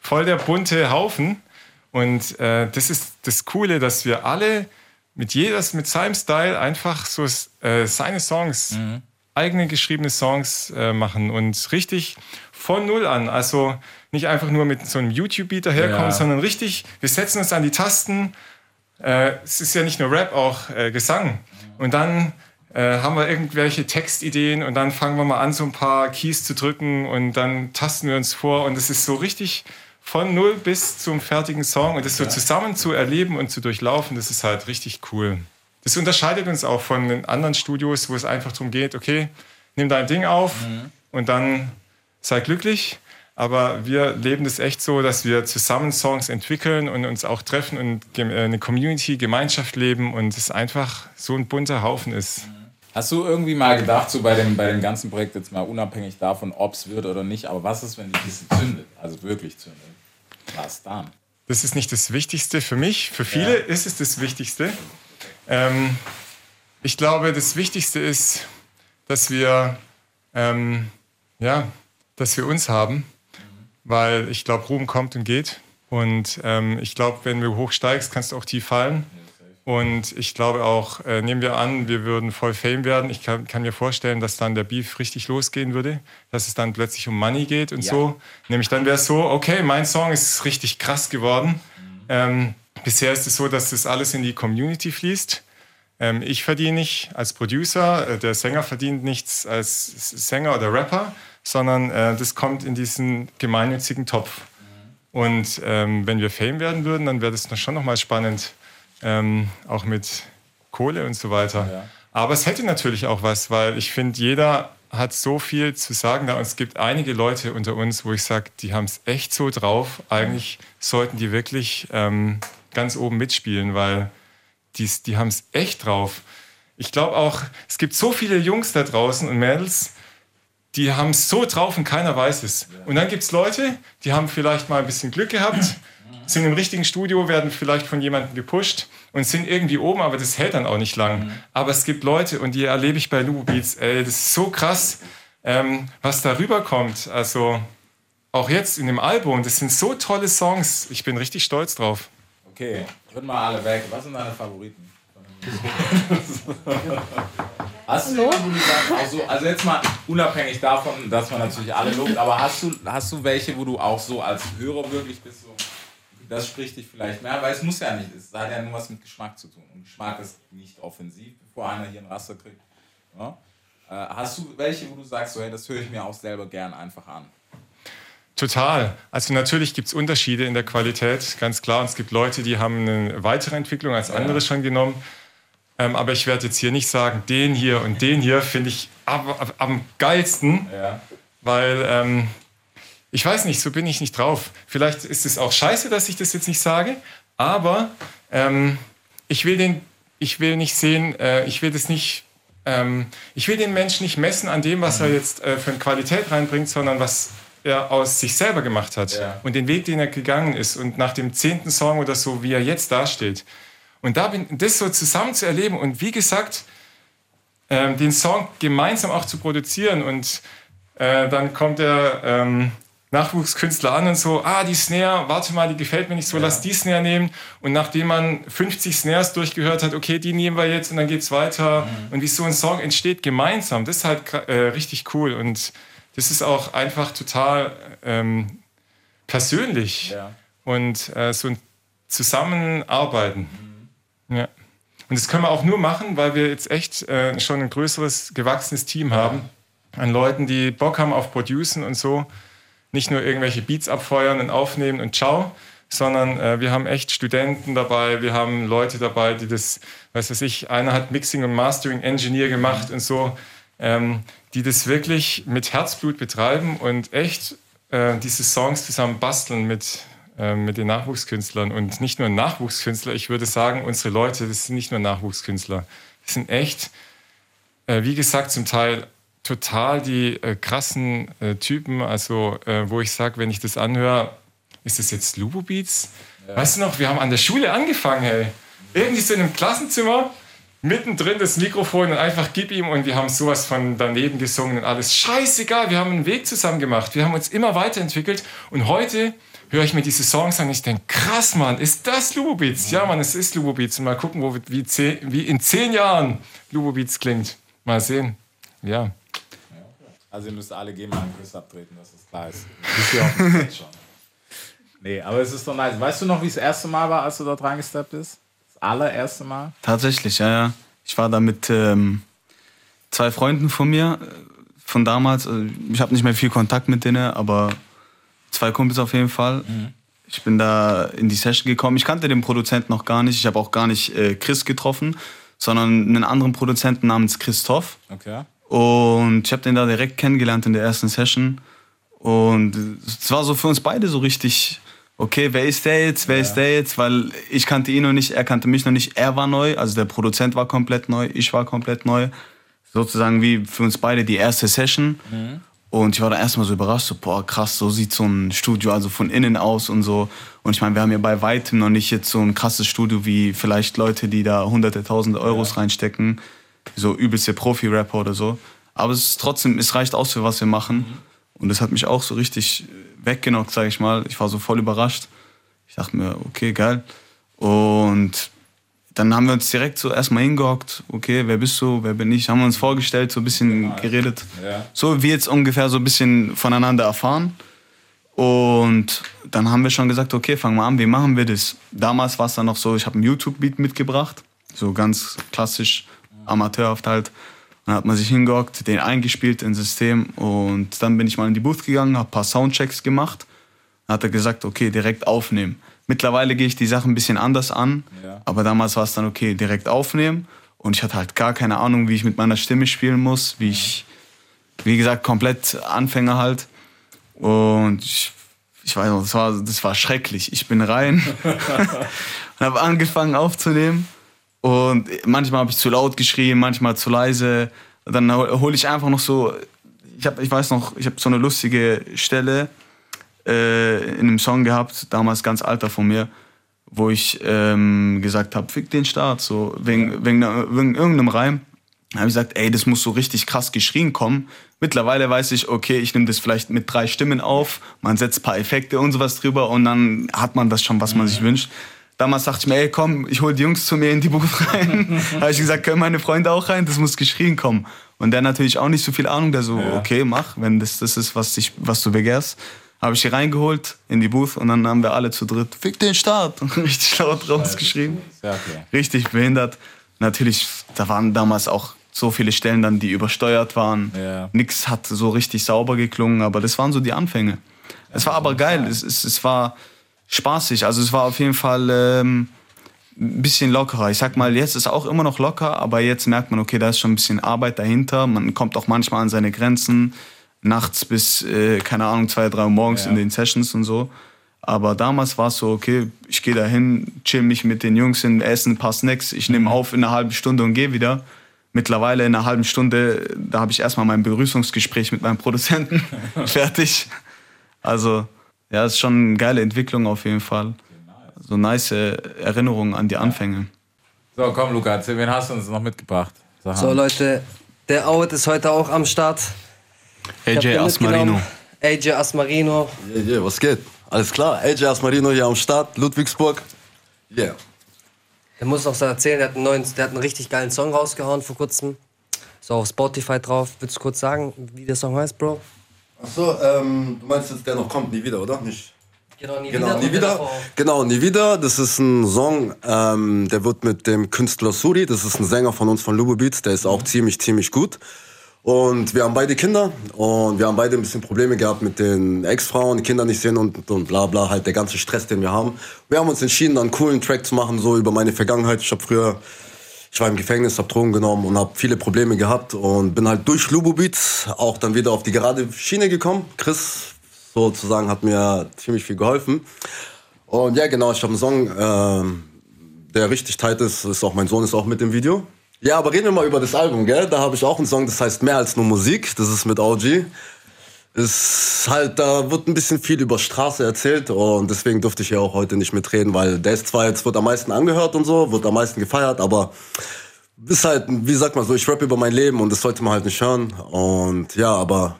Speaker 6: voll der bunte Haufen. Und äh, das ist das Coole, dass wir alle mit jedes mit seinem Style einfach so äh, seine Songs, eigene geschriebene Songs äh, machen und richtig von null an. Also nicht einfach nur mit so einem YouTube-Beat daherkommen,
Speaker 1: Ja.
Speaker 6: sondern richtig, wir setzen uns an die Tasten. Äh, es ist ja nicht nur Rap, auch äh, Gesang. Und dann äh, haben wir irgendwelche Textideen und dann fangen wir mal an, so ein paar Keys zu drücken und dann tasten wir uns vor und es ist so richtig von null bis zum fertigen Song und das so zusammen zu erleben und zu durchlaufen, das ist halt richtig cool. Das unterscheidet uns auch von den anderen Studios, wo es einfach darum geht, okay, nimm dein Ding auf und dann sei glücklich. Aber wir leben das echt so, dass wir zusammen Songs entwickeln und uns auch treffen und äh, eine Community, Gemeinschaft leben und es einfach so ein bunter Haufen ist.
Speaker 1: Hast du irgendwie mal gedacht, so bei dem, bei dem ganzen Projekt, jetzt mal unabhängig davon, ob es wird oder nicht, aber was ist, wenn die Kiste zündet? Also wirklich zündet. Was dann?
Speaker 6: Das ist nicht das Wichtigste für mich. Für viele
Speaker 1: Ja.
Speaker 6: ist es das Wichtigste. Ähm, ich glaube, das Wichtigste ist, dass wir, ähm, ja, dass wir uns haben, weil ich glaube, Ruhm kommt und geht. Und ähm, ich glaube, wenn du hochsteigst, kannst du auch tief fallen. Und ich glaube auch, äh, nehmen wir an, wir würden voll Fame werden. Ich kann, kann mir vorstellen, dass dann der Beef richtig losgehen würde, dass es dann plötzlich um Money geht und
Speaker 1: Ja.
Speaker 6: so. Nämlich dann wäre es so, okay, mein Song ist richtig krass geworden. Ähm, bisher ist es so, dass das alles in die Community fließt. Ähm, ich verdiene nicht als Producer, äh, der Sänger verdient nichts als Sänger oder Rapper, sondern äh, das kommt in diesen gemeinnützigen Topf. Und ähm, wenn wir Fame werden würden, dann wäre das noch- schon nochmal spannend, ähm, auch mit Kohle und so weiter.
Speaker 1: Ja.
Speaker 6: Aber es hätte natürlich auch was, weil ich finde, jeder hat so viel zu sagen da und es gibt einige Leute unter uns, wo ich sage, die haben es echt so drauf. Eigentlich sollten die wirklich ähm, ganz oben mitspielen, weil die, die haben es echt drauf. Ich glaube auch, es gibt so viele Jungs da draußen und Mädels, die haben es so drauf und keiner weiß es. Und dann gibt es Leute, die haben vielleicht mal ein bisschen Glück gehabt, sind im richtigen Studio, werden vielleicht von jemandem gepusht und sind irgendwie oben, aber das hält dann auch nicht lang. Aber es gibt Leute, und die erlebe ich bei Lubo Beats, ey, das ist so krass, ähm, was da rüberkommt. Also auch jetzt in dem Album, das sind so tolle Songs. Ich bin richtig stolz drauf.
Speaker 1: Okay, rühren mal alle weg. Was sind deine Favoriten? Hast du jemanden, wo du sagst, auch so, also jetzt mal unabhängig davon, dass man natürlich alle lobt, aber hast du, hast du welche, wo du auch so als Hörer wirklich bist, so, das spricht dich vielleicht mehr, weil es muss ja nicht, es hat ja nur was mit Geschmack zu tun. Und Geschmack ist nicht offensiv, bevor einer hier ein Raster kriegt. Ja? Äh, hast du welche, wo du sagst, so, hey, das höre ich mir auch selber gern einfach an?
Speaker 6: Total. Also natürlich gibt es Unterschiede in der Qualität, ganz klar. Und es gibt Leute, die haben eine weitere Entwicklung als andere schon genommen. Ähm, aber ich werde jetzt hier nicht sagen, den hier und den hier finde ich ab, ab, am geilsten,
Speaker 1: Ja.
Speaker 6: weil ähm, ich weiß nicht, so bin ich nicht drauf. Vielleicht ist es auch scheiße, dass ich das jetzt nicht sage, aber ähm, ich will den, ich will nicht sehen, äh, ich will das nicht, ähm, ich will den Menschen nicht messen an dem, was er jetzt äh, für eine Qualität reinbringt, sondern was er aus sich selber gemacht hat
Speaker 1: Ja.
Speaker 6: und den Weg, den er gegangen ist und nach dem zehnten Song oder so, wie er jetzt dasteht. Und da bin, das so zusammen zu erleben und wie gesagt, ähm, den Song gemeinsam auch zu produzieren und äh, dann kommt der ähm, Nachwuchskünstler an und so, ah, die Snare, warte mal, die gefällt mir nicht so, lass die Snare nehmen. Und nachdem man 50 Snares durchgehört hat, okay, die nehmen wir jetzt und dann geht's weiter. Und wie so ein Song entsteht gemeinsam, das ist halt äh, richtig cool. Und das ist auch einfach total ähm, persönlich.
Speaker 1: Ja.
Speaker 6: Und äh, so ein Zusammenarbeiten. Ja. Und das können wir auch nur machen, weil wir jetzt echt äh, schon ein größeres, gewachsenes Team haben. An Leuten, die Bock haben auf Producen und so. Nicht nur irgendwelche Beats abfeuern und aufnehmen und ciao, sondern äh, wir haben echt Studenten dabei, wir haben Leute dabei, die das, weiß was ich, einer hat Mixing und Mastering Engineer gemacht und so, ähm, die das wirklich mit Herzblut betreiben und echt äh, diese Songs zusammen basteln mit, äh, mit den Nachwuchskünstlern. Und nicht nur Nachwuchskünstler, ich würde sagen, unsere Leute, das sind nicht nur Nachwuchskünstler, das sind echt, äh, wie gesagt, zum Teil total die äh, krassen äh, Typen, also äh, wo ich sage, wenn ich das anhöre, ist das jetzt Lubo Beats? Weißt du noch, wir haben an der Schule angefangen, hey. Irgendwie so in einem Klassenzimmer, mittendrin das Mikrofon und einfach gib ihm und wir haben sowas von daneben gesungen und alles. Scheißegal, wir haben einen Weg zusammen gemacht. Wir haben uns immer weiterentwickelt und heute höre ich mir diese Songs an und ich denke, krass, Mann, ist das Lubo Beats? Ja, Mann, es ist Lubo Beats. Und mal gucken, wo, wie, zehn, wie in zehn Jahren Lubo Beats klingt. Mal sehen. Ja.
Speaker 1: Also ihr müsst alle gehen mal einen Chris abtreten, dass das klar ist. Wisst ihr auch jetzt schon. Nee, aber es ist doch nice. Weißt du noch, wie es das erste Mal war, als du dort reingesteppt bist? Allererste Mal?
Speaker 7: Tatsächlich, ja, ja. Ich war da mit ähm, zwei Freunden von mir, äh, von damals. Also Ich habe nicht mehr viel Kontakt mit denen, aber zwei Kumpels auf jeden Fall. Ich bin da in die Session gekommen. Ich kannte den Produzenten noch gar nicht. Ich habe auch gar nicht äh, Chris getroffen, sondern einen anderen Produzenten namens Christoph.
Speaker 1: Okay.
Speaker 7: Und ich habe den da direkt kennengelernt in der ersten Session. Und es war so für uns beide so richtig, okay, wer ist der jetzt, wer ist der jetzt? Weil ich kannte ihn noch nicht, er kannte mich noch nicht, er war neu, also der Produzent war komplett neu, ich war komplett neu. Sozusagen wie für uns beide die erste Session. Und ich war da erstmal so überrascht, so, boah, krass, so sieht so ein Studio also von innen aus und so. Und ich meine, wir haben ja bei weitem noch nicht jetzt so ein krasses Studio wie vielleicht Leute, die da hunderte, tausende Euros reinstecken. So übelste Profi-Rapper oder so. Aber es ist trotzdem, es reicht aus für was wir machen. Und das hat mich auch so richtig weggenockt, sag ich mal. Ich war so voll überrascht. Ich dachte mir, okay, geil. Und dann haben wir uns direkt so erstmal hingehockt. Okay, wer bist du, wer bin ich? Haben wir uns vorgestellt, so ein bisschen geredet.
Speaker 1: Ja.
Speaker 7: So wie jetzt ungefähr so ein bisschen voneinander erfahren. Und dann haben wir schon gesagt, okay, fangen wir an, wie machen wir das? Damals war es dann noch so, ich habe einen YouTube-Beat mitgebracht, so ganz klassisch, amateurhaft halt. Dann hat man sich hingehockt, den eingespielt ins System und dann bin ich mal in die Booth gegangen, habe ein paar Soundchecks gemacht. Dann hat er gesagt, okay, direkt aufnehmen. Mittlerweile gehe ich die Sachen ein bisschen anders an,
Speaker 1: Ja.
Speaker 7: aber damals war es dann okay, direkt aufnehmen. Und ich hatte halt gar keine Ahnung, wie ich mit meiner Stimme spielen muss, wie ich, wie gesagt, komplett Anfänger halt. Und ich, ich weiß noch, das war, das war schrecklich. Ich bin rein und habe angefangen aufzunehmen. Und manchmal habe ich zu laut geschrien, manchmal zu leise. Dann hole ich einfach noch so, ich, hab, ich weiß noch, ich habe so eine lustige Stelle äh, in einem Song gehabt, damals ganz alter von mir, wo ich ähm, gesagt habe, fick den Start, so wegen, wegen, wegen irgendeinem Reim. Da habe ich gesagt, ey, das muss so richtig krass geschrien kommen. Mittlerweile weiß ich, okay, ich nehme das vielleicht mit drei Stimmen auf, man setzt ein paar Effekte und sowas drüber und dann hat man das schon, was man sich wünscht. Damals dachte ich mir, ey, komm, ich hol die Jungs zu mir in die Booth rein. habe ich gesagt, können meine Freunde auch rein? Das muss geschrien kommen. Und der natürlich auch nicht so viel Ahnung, der so, okay, mach, wenn das das ist, was, ich, was du begehrst. Habe ich sie reingeholt in die Booth und dann haben wir alle zu dritt, fick den Start, und richtig laut rausgeschrien.
Speaker 1: Okay.
Speaker 7: Richtig behindert. Natürlich, da waren damals auch so viele Stellen dann, die übersteuert waren.
Speaker 1: Ja.
Speaker 7: Nix hat so richtig sauber geklungen, aber das waren so die Anfänge. Es war aber geil, es, es, es war spaßig. Also es war auf jeden Fall ähm, ein bisschen lockerer. Ich sag mal, jetzt ist auch immer noch locker, aber jetzt merkt man, okay, da ist schon ein bisschen Arbeit dahinter. Man kommt auch manchmal an seine Grenzen, nachts bis, äh, keine Ahnung, zwei, drei Uhr morgens
Speaker 1: Ja.
Speaker 7: in den Sessions und so. Aber damals war es so, okay, ich gehe da hin, chill mich mit den Jungs hin, esse ein paar Snacks, ich nehme auf in einer halben Stunde und gehe wieder. Mittlerweile in einer halben Stunde, da habe ich erstmal mein Begrüßungsgespräch mit meinem Produzenten fertig. Also, ja, ist schon eine geile Entwicklung auf jeden Fall. So nice Erinnerungen an die Anfänge.
Speaker 1: So, komm, Luca, erzähl, wen hast du uns noch mitgebracht? Sag
Speaker 8: So. Leute, der Out ist heute auch am Start.
Speaker 7: AJ Asmarino.
Speaker 8: AJ Asmarino.
Speaker 4: Yeah, yeah, was geht? Alles klar, AJ Asmarino hier am Start, Ludwigsburg. Yeah.
Speaker 8: Der muss noch so erzählen, der hat, einen neuen, der hat einen richtig geilen Song rausgehauen vor kurzem. So auf Spotify drauf. Willst du kurz sagen, wie der Song heißt, Bro?
Speaker 4: Achso, ähm, du meinst jetzt, der noch kommt, nie wieder, oder? Nicht?
Speaker 8: Genau, nie
Speaker 4: Genau, nie
Speaker 8: und
Speaker 4: wieder.
Speaker 8: davor.
Speaker 4: Genau, nie wieder. Das ist ein Song, ähm, der wird mit dem Künstler Suri, das ist ein Sänger von uns von Lubo Beats, der ist auch ziemlich, ziemlich gut. Und wir haben beide Kinder und wir haben beide ein bisschen Probleme gehabt mit den Ex-Frauen, die Kinder nicht sehen und, und bla bla, halt der ganze Stress, den wir haben. Wir haben uns entschieden, einen coolen Track zu machen, so über meine Vergangenheit. Ich habe früher, ich war im Gefängnis, habe Drogen genommen und habe viele Probleme gehabt und bin halt durch Lubo Beats auch dann wieder auf die gerade Schiene gekommen. Chris sozusagen hat mir ziemlich viel geholfen. Und ja, genau, ich habe einen Song, ähm, der richtig tight ist. ist auch mein Sohn ist auch mit im Video. Ja, aber reden wir mal über das Album, gell? Da habe ich auch einen Song, das heißt Mehr als nur Musik. Das ist mit OG. Ist halt, da wird ein bisschen viel über Straße erzählt und deswegen durfte ich ja auch heute nicht mitreden, weil der ist zwar jetzt, wird am meisten angehört und so, wird am meisten gefeiert, aber ist halt, wie sagt man so, ich rap über mein Leben und das sollte man halt nicht hören. Und ja, aber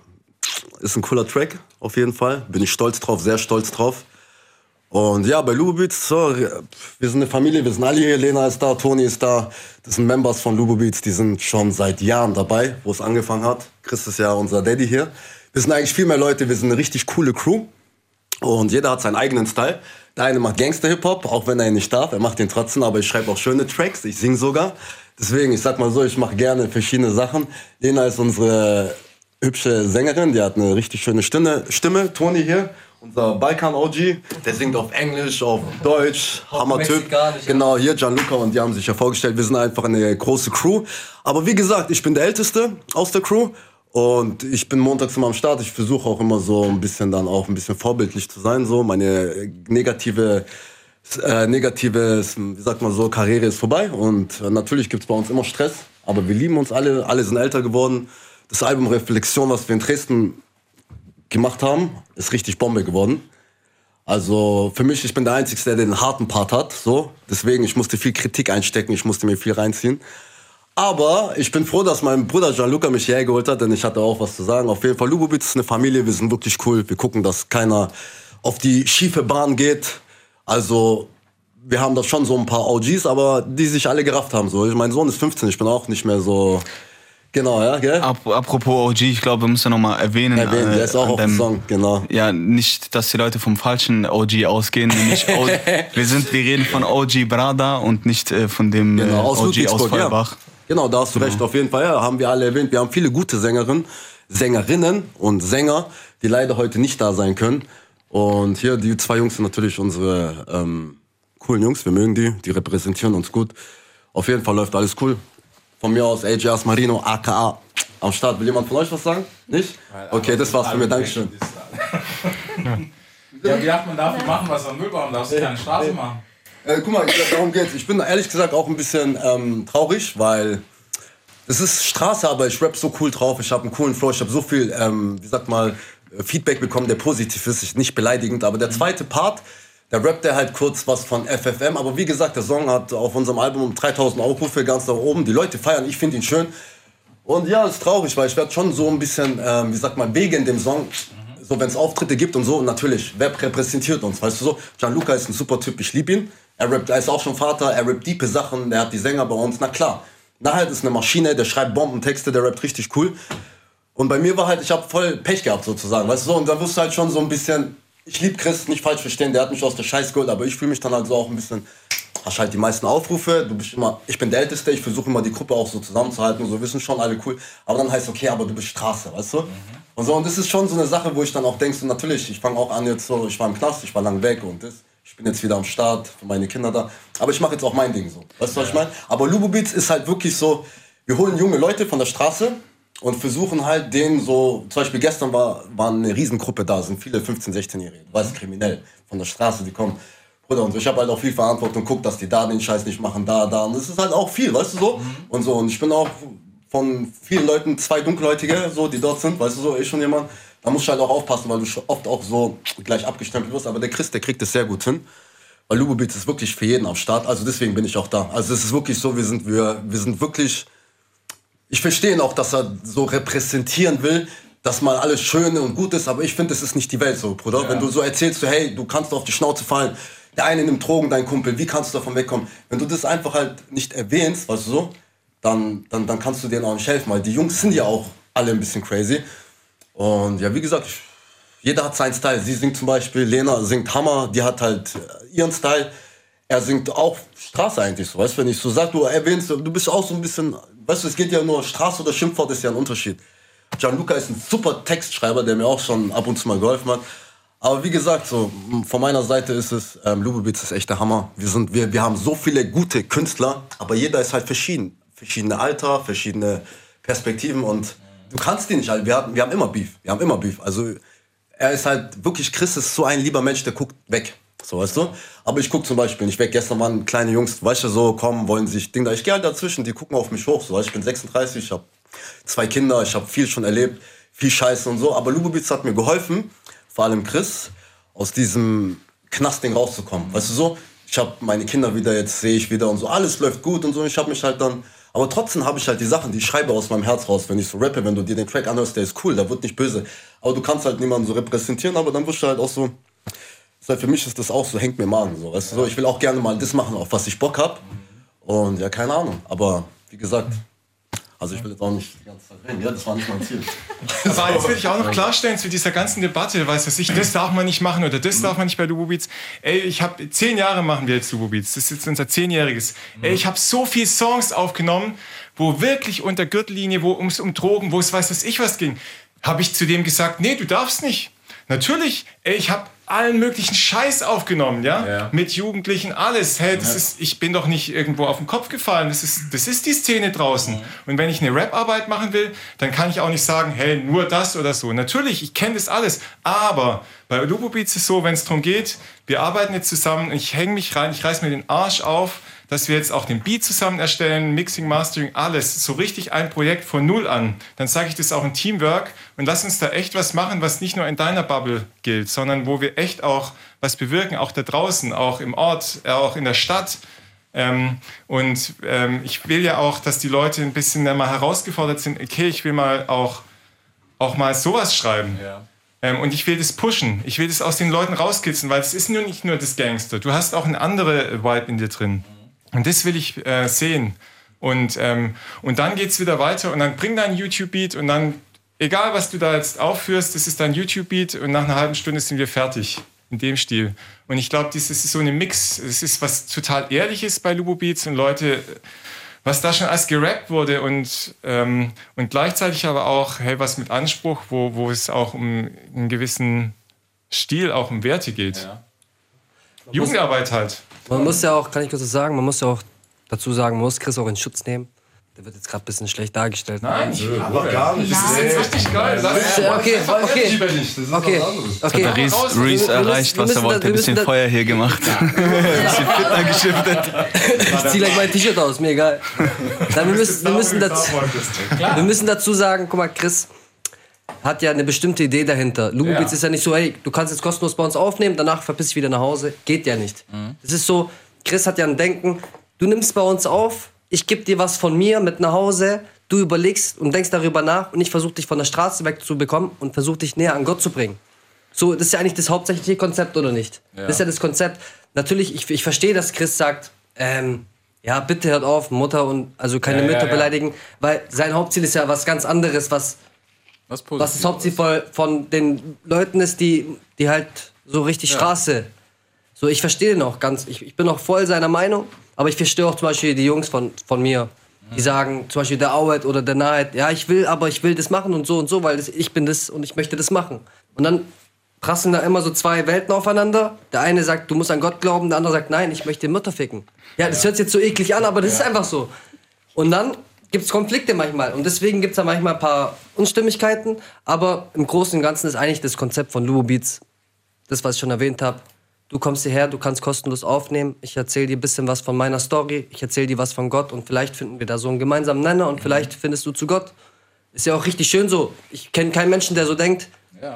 Speaker 4: ist ein cooler Track, auf jeden Fall. Bin ich stolz drauf, sehr stolz drauf. Und ja, bei Lubobeats, so, wir sind eine Familie, wir sind alle hier. Lena ist da, Toni ist da. Das sind Members von Lubobeats, die sind schon seit Jahren dabei, wo es angefangen hat. Chris ist ja unser Daddy hier. Wir sind eigentlich viel mehr Leute, wir sind eine richtig coole Crew. Und jeder hat seinen eigenen Style. Der eine macht Gangster-Hip-Hop, auch wenn er ihn nicht darf. Er macht den trotzdem, aber ich schreibe auch schöne Tracks. Ich singe sogar. Deswegen, ich sag mal so, ich mache gerne verschiedene Sachen. Lena ist unsere hübsche Sängerin, die hat eine richtig schöne Stimme. Stimme. Toni hier, unser Balkan-OG, der singt auf Englisch, auf Deutsch, Hammer-Typ. Genau, hier Gianluca und die haben sich ja vorgestellt, wir sind einfach eine große Crew. Aber wie gesagt, ich bin der Älteste aus der Crew. Und ich bin montags immer am Start. Ich versuche auch immer so ein bisschen dann auch ein bisschen vorbildlich zu sein. So meine negative äh, negatives, wie sagt man so, Karriere ist vorbei und äh, natürlich gibt's bei uns immer Stress, aber wir lieben uns alle, alle sind älter geworden. Das Album Reflexion, was wir in Dresden gemacht haben, ist richtig Bombe geworden. Also für mich, ich bin der Einzige, der den harten Part hat, so. Deswegen, ich musste viel Kritik einstecken, ich musste mir viel reinziehen. Aber ich bin froh, dass mein Bruder Gianluca mich hierher geholt hat, denn ich hatte auch was zu sagen. Auf jeden Fall, Lubowitz ist eine Familie, wir sind wirklich cool. Wir gucken, dass keiner auf die schiefe Bahn geht. Also, wir haben da schon so ein paar OGs, aber die sich alle gerafft haben. So. Mein Sohn ist 15, ich bin auch nicht mehr so. Genau, ja, gell?
Speaker 7: Ap apropos OG, ich glaube, wir müssen ja nochmal erwähnen.
Speaker 4: Erwähnen,
Speaker 7: äh,
Speaker 4: der ist auch auf dem
Speaker 7: deinem-
Speaker 4: Song, genau.
Speaker 7: Ja, nicht, dass die Leute vom falschen OG ausgehen. Nämlich o wir, sind, wir reden von OG Brada und nicht äh, von dem
Speaker 4: Genau, aus
Speaker 7: äh, OG aus
Speaker 4: Ludwigsburg, ja. Genau, da hast du recht, auf jeden Fall. Ja, haben wir alle erwähnt. Wir haben viele gute Sängerinnen, Sängerinnen und Sänger, die leider heute nicht da sein können. Und hier, die zwei Jungs sind natürlich unsere ähm, coolen Jungs. Wir mögen die, die repräsentieren uns gut. Auf jeden Fall läuft alles cool. Von mir aus AJ Asmarino, aka am Start. Will jemand von euch was sagen? Nicht? Okay, das war's von mir. Dankeschön.
Speaker 1: Ja, wie hat man dafür machen, was am Müllbaum? Darfst du keine Straße machen?
Speaker 4: Äh, guck mal, darum geht's. Ich bin ehrlich gesagt auch ein bisschen ähm, traurig, weil es ist Straße, aber ich rap so cool drauf. Ich habe einen coolen Flow. Ich habe so viel, ähm, wie sagt mal, äh, Feedback bekommen, der positiv ist, nicht beleidigend. Aber der zweite Part, da rappt er halt kurz was von FFM. Aber wie gesagt, der Song hat auf unserem Album 3000 Aufrufe ganz nach oben. Die Leute feiern, ich finde ihn schön. Und ja, ist traurig, weil ich werde schon so ein bisschen, ähm, wie sagt man, wegen dem Song, so wenn es Auftritte gibt und so, natürlich, wer repräsentiert uns, weißt du so? Gianluca ist ein super Typ, ich liebe ihn. Er rappt, er ist auch schon Vater, er rappt diepe Sachen, der hat die Sänger bei uns, na klar. Nahalt ist eine Maschine, der schreibt Bombentexte, der rappt richtig cool. Und bei mir war halt, ich habe voll Pech gehabt sozusagen, weißt du so, und da du halt schon so ein bisschen, ich liebe Chris, nicht falsch verstehen, der hat mich aus der Scheiß geholt, aber ich fühle mich dann halt so auch ein bisschen, hast halt die meisten Aufrufe, du bist immer, ich bin der Älteste, ich versuche immer die Gruppe auch so zusammenzuhalten und so, wissen schon alle cool, aber dann heißt okay, aber du bist Straße, weißt du? Und so, und das ist schon so eine Sache, wo ich dann auch denke, so natürlich, ich fange auch an jetzt so, ich war im Knast, ich war lang weg und das, ich bin jetzt wieder am Start, für meine Kinder da, aber ich mache jetzt auch mein Ding so, weißt du, was ich meine? Aber Lubobitz ist halt wirklich so, wir holen junge Leute von der Straße und versuchen halt denen so, zum Beispiel gestern war, war eine Riesengruppe da, sind viele 15-, 16-Jährige, du weißt, kriminell, von der Straße, die kommen. Bruder, und ich habe halt auch viel Verantwortung, guck, dass die da den Scheiß nicht machen, da, da. Und das ist halt auch viel, weißt du so? Und so, und ich bin auch von vielen Leuten, zwei Dunkelhäutige, so, die dort sind, weißt du so, ich schon jemand. Da musst du halt auch aufpassen, weil du oft auch so gleich abgestempelt wirst. Aber der Chris, der kriegt es sehr gut hin. Weil Lubobitz ist wirklich für jeden am Start. Also deswegen bin ich auch da. Also es ist wirklich so, wir sind, wir, wir sind wirklich ich verstehe ihn auch, dass er so repräsentieren will, dass mal alles schön und gut ist, aber ich finde, es ist nicht die Welt so, Bruder. Wenn du so erzählst, so, hey, du kannst auf die Schnauze fallen, der eine nimmt Drogen, dein Kumpel, wie kannst du davon wegkommen? Wenn du das einfach halt nicht erwähnst, weißt du so, dann, dann, dann kannst du denen auch nicht helfen, weil die Jungs sind ja auch alle ein bisschen crazy. Und ja, wie gesagt, ich, jeder hat seinen Style. Sie singt zum Beispiel, Lena singt Hammer, die hat halt äh, ihren Style. Er singt auch Straße eigentlich so, weißt du, wenn ich so sag, du erwähnst, du bist auch so ein bisschen, weißt du, es geht ja nur Straße oder Schimpfwort ist ja ein Unterschied. Gianluca ist ein super Textschreiber, der mir auch schon ab und zu mal geholfen hat. Aber wie gesagt, so von meiner Seite ist es, ähm, Lubitz ist echt der Hammer. Wir, sind, wir, wir haben so viele gute Künstler, aber jeder ist halt verschieden. Verschiedene Alter, verschiedene Perspektiven und du kannst die nicht alle. Wir, wir haben immer Beef. Wir haben immer Beef. Also er ist halt wirklich, Chris ist so ein lieber Mensch, der guckt weg. So, weißt du? Aber ich guck zum Beispiel nicht weg. Gestern waren kleine Jungs, weißt du, so kommen, wollen sich Ding da. Ich gehe halt dazwischen, die gucken auf mich hoch. So, ich bin 36, ich habe zwei Kinder, ich habe viel schon erlebt. viel Scheiße und so. Aber Lubo Beats hat mir geholfen, vor allem Chris, aus diesem Knastding rauszukommen. Weißt du so? Ich habe meine Kinder wieder, jetzt sehe ich wieder und so, alles läuft gut und so. Ich habe mich halt dann, aber trotzdem habe ich halt die Sachen, die ich schreibe aus meinem Herz raus, wenn ich so rappe, wenn du dir den Track anhörst, der ist cool, der wird nicht böse. Aber du kannst halt niemanden so repräsentieren, aber dann wirst du halt auch so, heißt, für mich ist das auch so, hängt mir mal an. So, weißt du, so, ich will auch gerne mal das machen, auf was ich Bock hab. Und ja, keine Ahnung. Aber wie gesagt, also ich will jetzt auch nicht die ganze Zeit reden. Ja, das war nicht mein Ziel.
Speaker 6: Aber jetzt will ich auch noch klarstellen zu dieser ganzen Debatte, weiß was ich, das darf man nicht machen oder das darf man nicht bei Lubo Beats. Ey, ich habe zehn Jahre machen wir jetzt Lubo Beats. Das ist jetzt unser zehnjähriges. Ey, ich habe so viele Songs aufgenommen, wo wirklich unter Gürtellinie, wo ums um Drogen, wo es weiß was ich was ging, habe ich zu dem gesagt, nee, du darfst nicht. Natürlich, ey, ich habe allen möglichen Scheiß aufgenommen, ja?
Speaker 1: Ja.
Speaker 6: Mit Jugendlichen, alles. Hey, das ist, ich bin doch nicht irgendwo auf den Kopf gefallen. Das ist, das ist die Szene draußen. Und wenn ich eine Rap-Arbeit machen will, dann kann ich auch nicht sagen, hey, nur das oder so. Natürlich, ich kenne das alles. Aber bei Lupo Beats ist es so, wenn es darum geht, wir arbeiten jetzt zusammen, ich hänge mich rein, ich reiß mir den Arsch auf, dass wir jetzt auch den Beat zusammen erstellen, Mixing, Mastering, alles, so richtig ein Projekt von Null an, dann sage ich das auch ein Teamwork und lass uns da echt was machen, was nicht nur in deiner Bubble gilt, sondern wo wir echt auch was bewirken, auch da draußen, auch im Ort, äh, auch in der Stadt. Ähm, und ähm, ich will ja auch, dass die Leute ein bisschen mal herausgefordert sind, okay, ich will mal auch, auch mal sowas schreiben. Ähm, und ich will das pushen. Ich will das aus den Leuten rauskitzeln, weil es ist nur nicht nur das Gangster. Du hast auch eine andere Vibe in dir drin. Und das will ich äh, sehen. Und, ähm, und dann geht's wieder weiter und dann bring dein YouTube-Beat und dann, egal was du da jetzt aufführst, das ist dein YouTube-Beat und nach einer halben Stunde sind wir fertig. In dem Stil. Und ich glaube, das ist so eine Mix. Es ist was total Ehrliches bei Lubo Beats und Leute, was da schon als gerappt wurde und, ähm, und gleichzeitig aber auch, hey, was mit Anspruch, wo, wo es auch um einen gewissen Stil, auch um Werte geht. Jugendarbeit halt.
Speaker 8: Man muss ja auch, kann ich kurz was sagen, man muss ja auch dazu sagen, man muss Chris auch in Schutz nehmen. Der wird jetzt gerade ein bisschen schlecht dargestellt.
Speaker 6: Nein,
Speaker 4: Aber gar nicht.
Speaker 6: das ist richtig geil.
Speaker 8: Ja, okay, okay. Okay, okay.
Speaker 7: Hat Reese,
Speaker 6: raus,
Speaker 7: Reese
Speaker 8: müssen-
Speaker 7: erreicht, was er wollte.
Speaker 8: da-
Speaker 7: Ein bisschen Feuer hier gemacht. Ein bisschen Fitner geschiftet.
Speaker 8: Ich zieh gleich mein T-Shirt aus, mir egal. Nein, wir, müssen, wir, müssen dazu, wir müssen dazu sagen, guck mal, Chris hat ja eine bestimmte Idee dahinter. Lugo
Speaker 1: Ja.
Speaker 8: Ist ja nicht so, hey, du kannst jetzt kostenlos bei uns aufnehmen, danach verpiss dich wieder nach Hause. Geht ja nicht. Das ist so, Chris hat ja ein Denken, du nimmst bei uns auf, ich gebe dir was von mir mit nach Hause, du überlegst und denkst darüber nach und ich versuche dich von der Straße wegzubekommen und versuche dich näher an Gott zu bringen. So, das ist ja eigentlich das hauptsächliche Konzept, oder nicht? Das ist ja das Konzept. Natürlich, ich, ich verstehe, dass Chris sagt, ähm, ja, bitte hört auf, Mutter und also keine
Speaker 1: Ja, ja,
Speaker 8: Mütter
Speaker 1: ja.
Speaker 8: beleidigen, weil sein Hauptziel ist ja was ganz anderes, was,
Speaker 1: Was,
Speaker 8: was das Hauptziel von, von den Leuten ist, die, die halt so richtig Straße. So, ich verstehe auch ganz, ich, ich bin auch voll seiner Meinung, aber ich verstehe auch zum Beispiel die Jungs von, von mir, die sagen, zum Beispiel der Auet oder der Nahed, ja, ich will, aber ich will das machen und so und so, weil das, ich bin das und ich möchte das machen. Und dann prasseln da immer so zwei Welten aufeinander. Der eine sagt, du musst an Gott glauben, der andere sagt, nein, ich möchte Mütter ficken. Ja, das hört sich jetzt so eklig an, aber das ist einfach so. Und dann gibt es Konflikte manchmal. Und deswegen gibt es da manchmal ein paar Unstimmigkeiten. Aber im Großen und Ganzen ist eigentlich das Konzept von Lubo Beats, das, was ich schon erwähnt habe. Du kommst hierher, du kannst kostenlos aufnehmen. Ich erzähle dir ein bisschen was von meiner Story. Ich erzähle dir was von Gott. Und vielleicht finden wir da so einen gemeinsamen Nenner. Und vielleicht findest du zu Gott. Ist ja auch richtig schön so. Ich kenne keinen Menschen, der so denkt.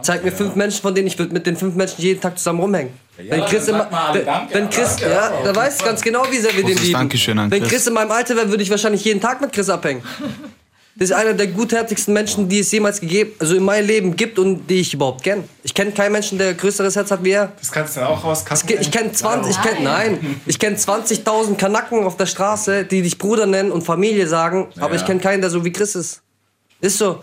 Speaker 8: Zeig mir fünf Menschen, von denen ich würde mit den fünf Menschen jeden Tag zusammen rumhängen. wenn Chris, immer, wenn,
Speaker 1: Danke.
Speaker 8: wenn Chris,
Speaker 1: Danke.
Speaker 8: ja, der weiß ganz genau, wie sehr wir den lieben.
Speaker 7: Dankeschön an
Speaker 8: wenn Chris. In meinem Alter wäre, würde ich wahrscheinlich jeden Tag mit Chris abhängen. Das ist einer der gutherzigsten Menschen, die es jemals gegeben, also in meinem Leben gibt und die ich überhaupt kenne. Ich kenne keinen Menschen, der größeres Herz hat wie er.
Speaker 6: Das kannst du dann auch rauskacken.
Speaker 8: Ich kenne 20, ich kenn, nein, ich kenne 20.000 Kanacken auf der Straße, die dich Bruder nennen und Familie sagen, aber ich kenne keinen, der so wie Chris ist. Ist so.